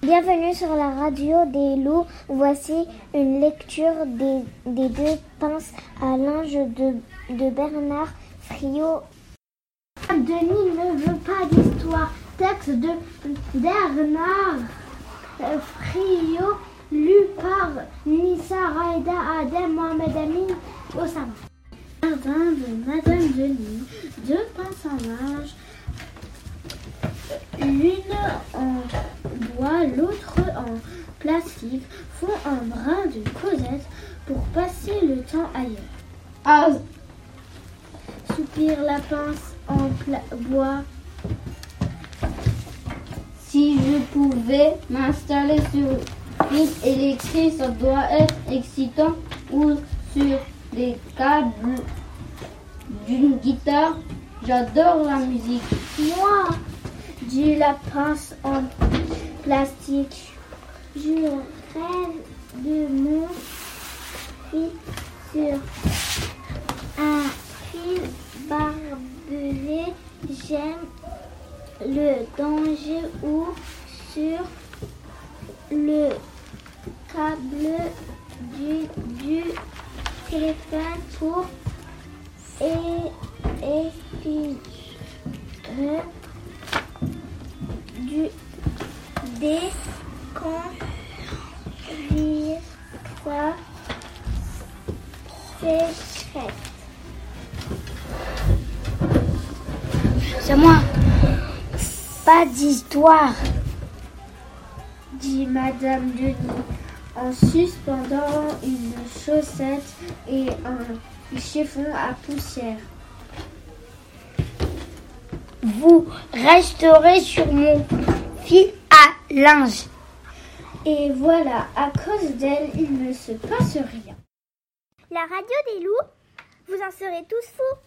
Bienvenue sur la radio des loups. Voici une lecture des, des deux pinces à linge de, de Bernard Friot. Denis ne veut pas d'histoire. Texte de Bernard Friot, lu par Nissa Raïda Adem Mohamed Amin Osama. Jardin de Madame Denis, deux pinces à linge, l'une en bois, l'autre en plastique, font un brin de Cosette pour passer le temps ailleurs. Ah, Soupire la pince en bois. si je pouvais m'installer sur une électrique, ça doit être excitant ou sur les câbles d'une guitare. J'adore la musique. Moi, dit la pince en plastique. Je rêve de mon fil sur un fil barbelé. J'aime le danger ou sur le câble du, téléphone pour é- épirer du sécheresse. C'est moi. Pas d'histoire, dit Madame Denis en suspendant une chaussette et un chiffon à poussière. Vous resterez sur mon fil linge. Et voilà, à cause d'elle, il ne se passe rien. La radio des loups, vous en serez tous fous.